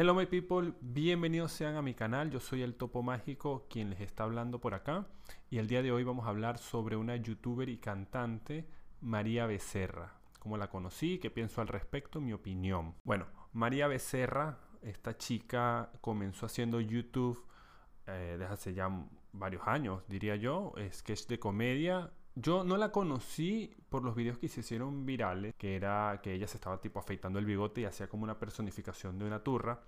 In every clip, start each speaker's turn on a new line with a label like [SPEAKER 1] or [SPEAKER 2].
[SPEAKER 1] Hello my people, bienvenidos sean a mi canal, yo soy el Topo Mágico quien les está hablando por acá. Y el día de hoy vamos a hablar sobre una youtuber y cantante, María Becerra. Cómo la conocí, qué pienso al respecto, mi opinión. Bueno, María Becerra, esta chica comenzó haciendo YouTube eh, desde hace ya varios años, diría yo, sketch de comedia yo no la conocí por los videos que se hicieron virales, que era que ella se estaba tipo afeitando el bigote y hacía como una personificación de una turra.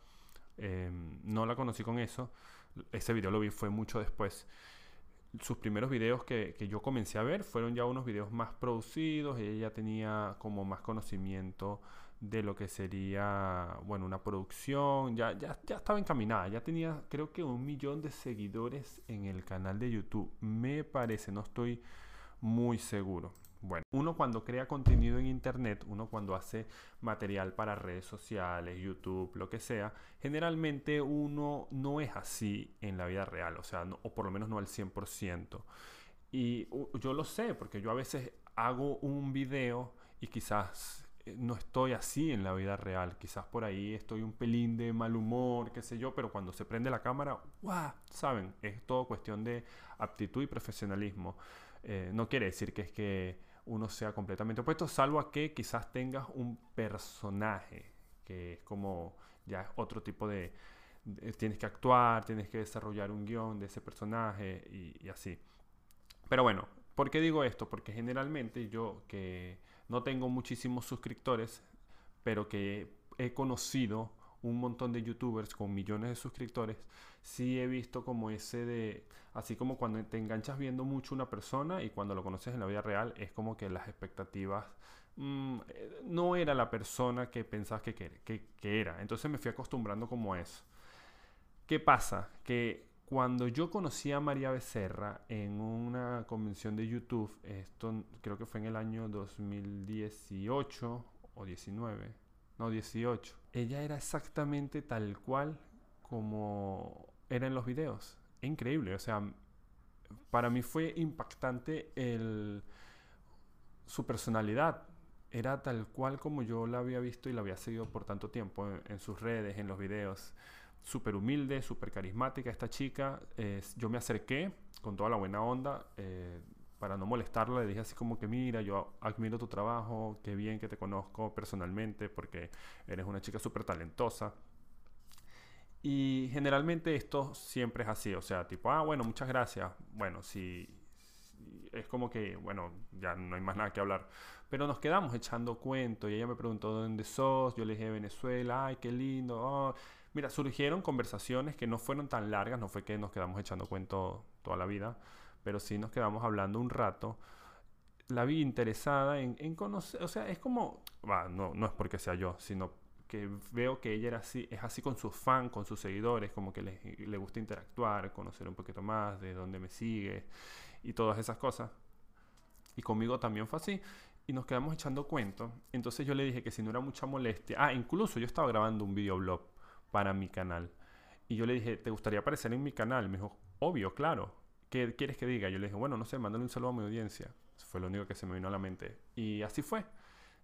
[SPEAKER 1] Em, no la conocí con eso. Ese video lo vi fue mucho después. Sus primeros videos que, que yo comencé a ver fueron ya unos videos más producidos. Ella ya tenía como más conocimiento de lo que sería, bueno, una producción. Ya, ya, ya estaba encaminada. Ya tenía creo que un millón de seguidores en el canal de YouTube. Me parece, no estoy muy seguro. Bueno, uno cuando crea contenido en Internet, uno cuando hace material para redes sociales, YouTube, lo que sea, generalmente uno no es así en la vida real, o sea, o por lo menos no al 100%. Y yo lo sé, porque yo a veces hago un video y quizás eh, no estoy así en la vida real. Quizás por ahí estoy un pelín de mal humor, qué sé yo, pero cuando se prende la cámara, ¡guau! ¿Saben? Es todo cuestión de aptitud y profesionalismo. Eh, no quiere decir que es que uno sea completamente opuesto, salvo a que quizás tengas un personaje, que es como ya otro tipo de, tienes que actuar, tienes que desarrollar un guion de ese personaje y, así. Pero bueno, ¿por qué digo esto? Porque generalmente yo que no tengo muchísimos suscriptores, pero que he conocido un montón de youtubers con millones de suscriptores, sí he visto como ese de, así como cuando te enganchas viendo mucho una persona y cuando lo conoces en la vida real, es como que las expectativas mm, no era la persona que pensabas que, que, que, era. Entonces me fui acostumbrando como a eso. ¿Qué pasa? Que cuando yo conocí a María Becerra en una convención de YouTube, esto creo que fue en el año 2018 o 19, no 18, ella era exactamente tal cual como era en los videos. Increíble, o sea, para mí fue impactante el, su personalidad. Era tal cual como yo la había visto y la había seguido por tanto tiempo en, sus redes, en los videos. Súper humilde, súper carismática esta chica. yo me acerqué con toda la buena onda. Eh, para no molestarla, le dije así como que mira, yo admiro tu trabajo, qué bien que te conozco personalmente porque eres una chica súper talentosa. Y generalmente esto siempre es así, o sea, tipo, ah, bueno, muchas gracias. Bueno, si, es como que, bueno, ya no hay más nada que hablar. Pero nos quedamos echando cuento y ella me preguntó dónde sos, yo le dije Venezuela, ay, qué lindo. Oh". Mira, surgieron conversaciones que no fueron tan largas, no fue que nos quedamos echando cuento toda la vida, pero sí nos quedamos hablando un rato. La vi interesada en, conocer, o sea, es como, no, no es porque sea yo, sino que veo que ella era así, es así con sus fans, con sus seguidores, como que le, le gusta interactuar, conocer un poquito más de dónde me sigue y todas esas cosas. Y conmigo también fue así. Y nos quedamos echando cuentos. Entonces yo le dije que si no era mucha molestia. Ah, incluso yo estaba grabando un videoblog para mi canal. Y yo le dije, ¿te gustaría aparecer en mi canal? Me dijo, obvio, claro. ¿Qué quieres que diga? Yo le dije, bueno, no sé, mándale un saludo a mi audiencia. Fue lo único que se me vino a la mente. Y así fue.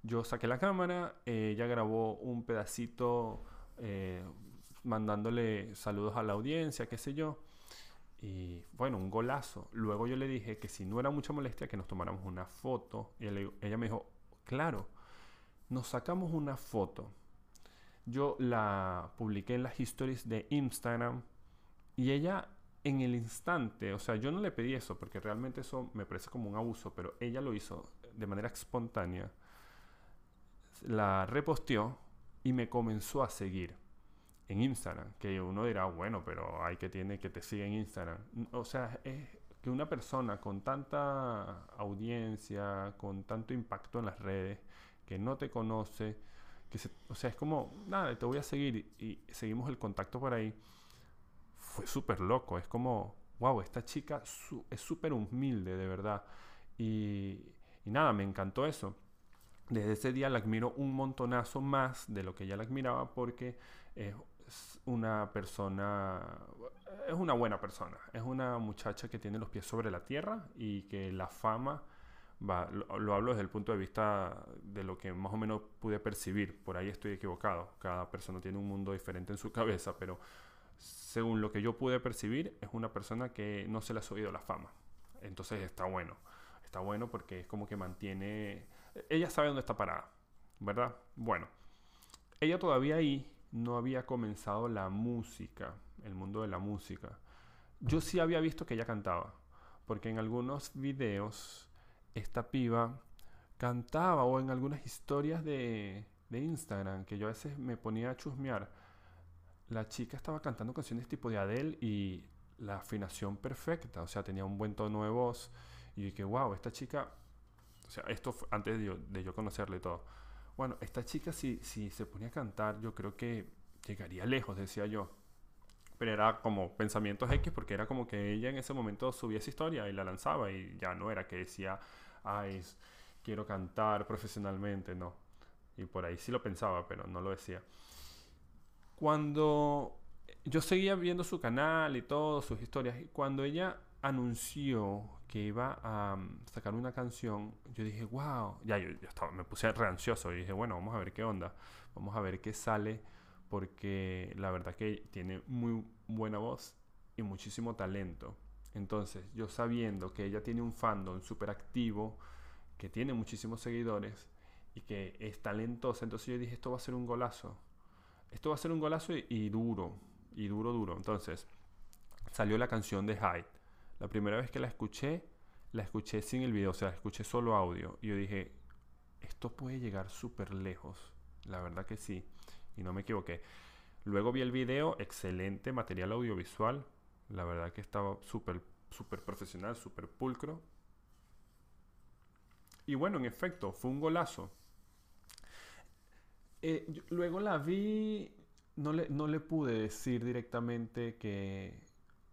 [SPEAKER 1] Yo saqué la cámara, ella grabó un pedacito eh, mandándole saludos a la audiencia, qué sé yo. Y bueno, un golazo. Luego yo le dije que si no era mucha molestia, que nos tomáramos una foto. Y ella me dijo, claro, nos sacamos una foto. Yo la publiqué en las historias de Instagram y ella en el instante, o sea, yo no le pedí eso porque realmente eso me parece como un abuso, pero ella lo hizo de manera espontánea, la reposteó y me comenzó a seguir en Instagram, que uno dirá, bueno, pero hay que tiene que te siga en Instagram. O sea, es que una persona con tanta audiencia, con tanto impacto en las redes, que no te conoce, que o sea, es como, nada, te voy a seguir y seguimos el contacto por ahí fue súper loco. Es como, wow, esta chica es súper humilde, de verdad. Y, nada, me encantó eso. Desde ese día la admiro un montonazo más de lo que ya la admiraba porque es una persona, es una buena persona. Es una muchacha que tiene los pies sobre la tierra y que la fama Va, lo, hablo desde el punto de vista de lo que más o menos pude percibir. Por ahí estoy equivocado. Cada persona tiene un mundo diferente en su cabeza, pero según lo que yo pude percibir, es una persona que no se le ha subido la fama. Entonces está bueno. Está bueno porque es como que mantiene... Ella sabe dónde está parada, ¿verdad? Bueno, ella todavía ahí no había comenzado la música, el mundo de la música. Yo sí había visto que ella cantaba, porque en algunos videos esta piba cantaba o en algunas historias de, de Instagram que yo a veces me ponía a chusmear. La chica estaba cantando canciones tipo de Adele y la afinación perfecta, o sea, tenía un buen tono de voz. Y dije, wow, esta chica, o sea, esto antes de yo, de yo conocerle todo. Bueno, esta chica si, si se ponía a cantar, yo creo que llegaría lejos, decía yo. Pero era como pensamientos X porque era como que ella en ese momento subía esa historia y la lanzaba y ya no era que decía, ay, quiero cantar profesionalmente, no. Y por ahí sí lo pensaba, pero no lo decía. Cuando yo seguía viendo su canal y todo, sus historias, y cuando ella anunció que iba a mm, sacar una canción, yo dije, wow, ya yo, estaba, me puse re ansioso y dije, bueno, vamos a ver qué onda, vamos a ver qué sale, porque la verdad que tiene muy buena voz y muchísimo talento. Entonces, yo sabiendo que ella tiene un fandom súper activo, que tiene muchísimos seguidores y que es talentosa, entonces yo dije, esto va a ser un golazo. Esto va a ser un golazo y, duro, y duro, duro. Entonces, salió la canción de Hyde. La primera vez que la escuché, la escuché sin el video, o sea, la escuché solo audio. Y yo dije, esto puede llegar súper lejos. La verdad que sí. Y no me equivoqué. Luego vi el video, excelente material audiovisual. La verdad que estaba súper, súper profesional, súper pulcro. Y bueno, en efecto, fue un golazo. Eh, luego la vi, no le, no le pude decir directamente que,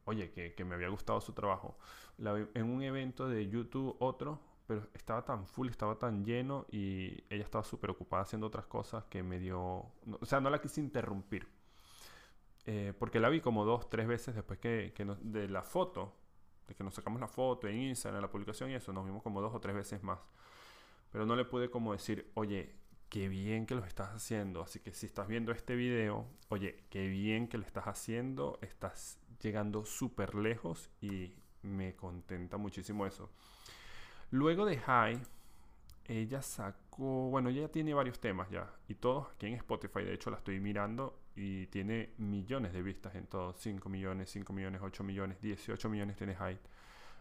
[SPEAKER 1] oye, que, me había gustado su trabajo. en un evento de YouTube, otro, pero estaba tan full, estaba tan lleno y ella estaba súper ocupada haciendo otras cosas que me dio, o sea, no la quise interrumpir. Eh, porque la vi como dos, tres veces después que, de la foto, de que nos sacamos la foto en Instagram, en la publicación y eso, nos vimos como dos o tres veces más. Pero no le pude como decir, oye, qué bien que lo estás haciendo. Así que si estás viendo este video, oye, qué bien que lo estás haciendo, estás llegando súper lejos y me contenta muchísimo eso. Luego de High, ella sacó, bueno, ella tiene varios temas ya, y todos aquí en Spotify, de hecho la estoy mirando y tiene millones de vistas en todos, 5 millones, 5 millones, 8 millones, 18 millones tiene Hyde.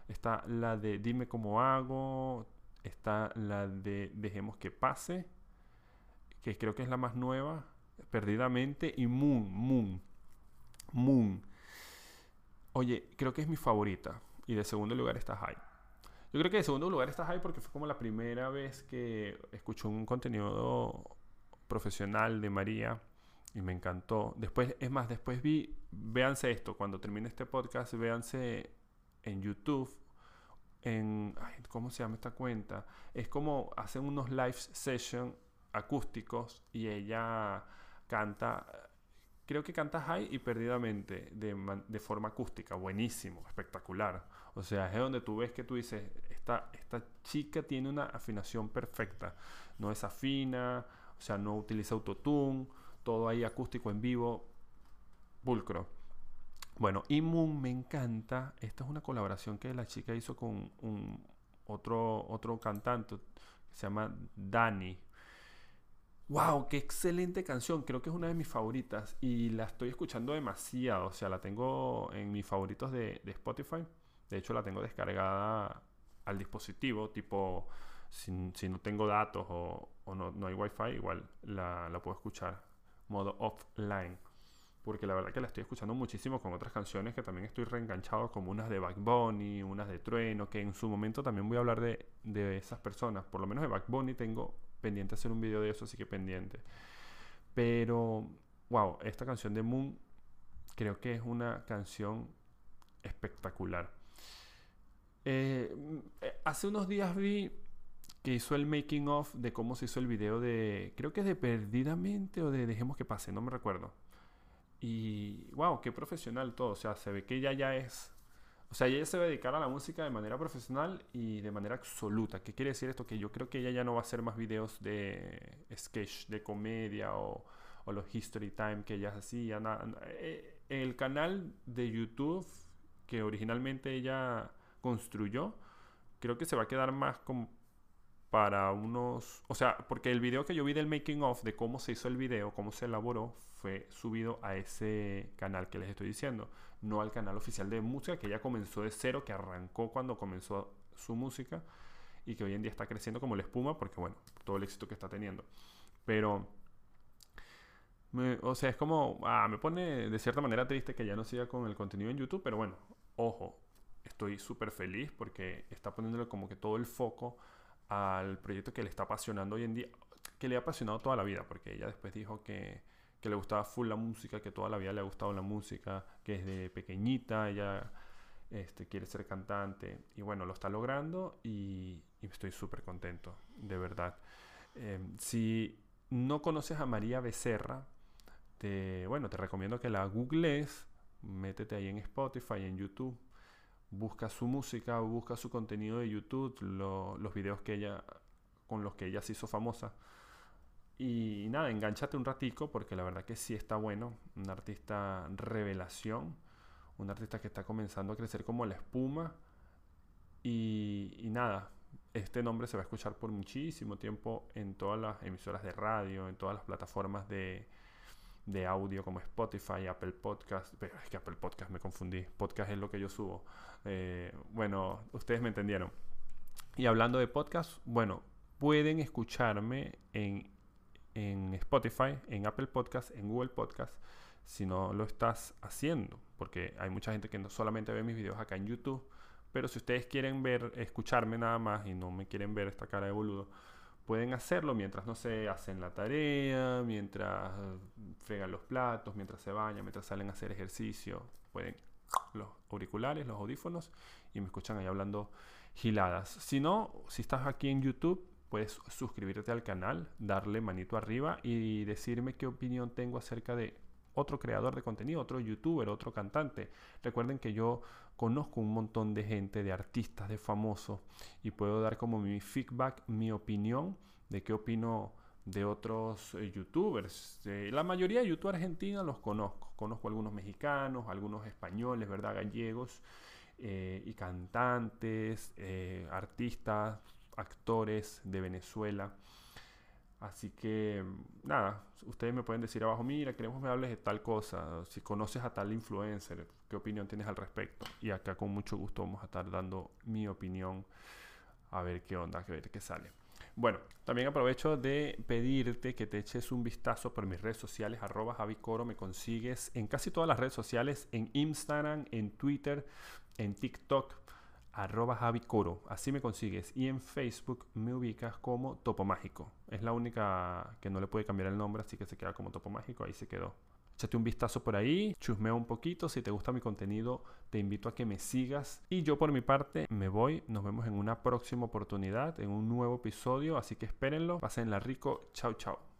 [SPEAKER 1] Está la de Dime cómo hago, está la de Dejemos que pase, que creo que es la más nueva, Perdidamente, y Moon, Moon, Moon. Oye, creo que es mi favorita, y de segundo lugar está Hyde. Yo creo que de segundo lugar está High porque fue como la primera vez que escuché un contenido profesional de María y me encantó. Después, es más, después vi, véanse esto, cuando termine este podcast, véanse en YouTube, en, ¿cómo se llama esta cuenta? Es como hacen unos live sessions acústicos y ella canta, creo que canta high y perdidamente de, de forma acústica, buenísimo, espectacular. O sea, es donde tú ves que tú dices, esta, esta chica tiene una afinación perfecta. No es afina, o sea, no utiliza autotune, todo ahí acústico en vivo, pulcro. Bueno, Moon me encanta. Esta es una colaboración que la chica hizo con un otro, otro cantante que se llama Dani. ¡Wow! ¡Qué excelente canción! Creo que es una de mis favoritas y la estoy escuchando demasiado. O sea, la tengo en mis favoritos de, Spotify. De hecho, la tengo descargada al dispositivo, tipo, si, no tengo datos o, no, no, hay wifi, igual la, puedo escuchar modo offline. Porque la verdad que la estoy escuchando muchísimo con otras canciones que también estoy reenganchado, como unas de Back unas de Trueno, que en su momento también voy a hablar de, de esas personas. Por lo menos de Back tengo pendiente hacer un video de eso, así que pendiente. Pero, wow, esta canción de Moon creo que es una canción espectacular. Eh, hace unos días vi que hizo el making of de cómo se hizo el video de, creo que es de Perdidamente o de Dejemos que pase, no me recuerdo. Y wow, qué profesional todo, o sea, se ve que ella ya es, O sea, ella se va a dedicar a la música de manera profesional y de manera absoluta. ¿Qué quiere decir esto? Que yo creo que ella ya no va a hacer más videos de sketch, de comedia o, o los History Time que ella hacía. Eh, el canal de YouTube que originalmente ella construyó, creo que se va a quedar más como para unos... O sea, porque el video que yo vi del making of, de cómo se hizo el video, cómo se elaboró, fue subido a ese canal que les estoy diciendo, no al canal oficial de música, que ella comenzó de cero, que arrancó cuando comenzó su música y que hoy en día está creciendo como la espuma, porque bueno, todo el éxito que está teniendo. Pero... o sea, es como, ah, me pone de cierta manera triste que ya no siga con el contenido en YouTube, pero bueno, ojo, estoy súper feliz porque está poniéndole como que todo el foco al proyecto que le está apasionando hoy en día, que le ha apasionado toda la vida, porque ella después dijo que, le gustaba full la música, que toda la vida le ha gustado la música, que desde pequeñita ella este, quiere ser cantante y bueno, lo está logrando y, estoy súper contento, de verdad. Em, si no conoces a María Becerra, te, bueno, te recomiendo que la googles, métete ahí en Spotify, en YouTube busca su música, busca su contenido de YouTube, los videos que ella, con los que ella se hizo famosa. Y nada, enganchate un ratico porque la verdad que sí está bueno. Un artista revelación, un artista que está comenzando a crecer como la espuma. Y, y nada, este nombre se va a escuchar por muchísimo tiempo en todas las emisoras de radio, en todas las plataformas de, de audio como Spotify, Apple Podcast. Pero es que Apple Podcast me confundí. Podcast es lo que yo subo. Eh, bueno, ustedes me entendieron. Y hablando de podcast, bueno, pueden escucharme en, en Spotify, en Apple Podcast, en Google Podcast, si no lo estás haciendo. Porque hay mucha gente que no solamente ve mis videos acá en YouTube. Pero si ustedes quieren ver, escucharme nada más y no me quieren ver esta cara de boludo, pueden hacerlo mientras, no se hacen la tarea, mientras fregan los platos, mientras se bañan, mientras salen a hacer ejercicio. Pueden los auriculares, los audífonos y me escuchan ahí hablando giladas. Si no, si estás aquí en YouTube, puedes suscribirte al canal, darle manito arriba y decirme qué opinión tengo acerca de otro creador de contenido, otro youtuber, otro cantante. Recuerden que yo conozco un montón de gente, de artistas, de famosos y puedo dar como mi feedback, mi opinión de qué opino de otros eh, youtubers. Eh, la mayoría de youtubers argentinos los conozco. Conozco algunos mexicanos, algunos españoles, ¿verdad? Gallegos eh, y cantantes, artistas, actores de Venezuela. Así que, nada, ustedes me pueden decir abajo, mira, queremos que me hables de tal cosa, si conoces a tal influencer, qué opinión tienes al respecto. Y acá con mucho gusto vamos a estar dando mi opinión, a ver qué onda, a ver qué sale. Bueno, también aprovecho de pedirte que te eches un vistazo por mis redes sociales, arroba Javicoro, me consigues en casi todas las redes sociales, en Instagram, en Twitter, en TikTok arroba Javi Coro, así me consigues. Y en Facebook me ubicas como Topo Mágico. Es la única que no le puede cambiar el nombre, así que se queda como Topo Mágico, ahí se quedó. Échate un vistazo por ahí, chusmea un poquito, si te gusta mi contenido te invito a que me sigas y yo por mi parte me voy, nos vemos en una próxima oportunidad, en un nuevo episodio, así que espérenlo, pásenla rico, chao chao.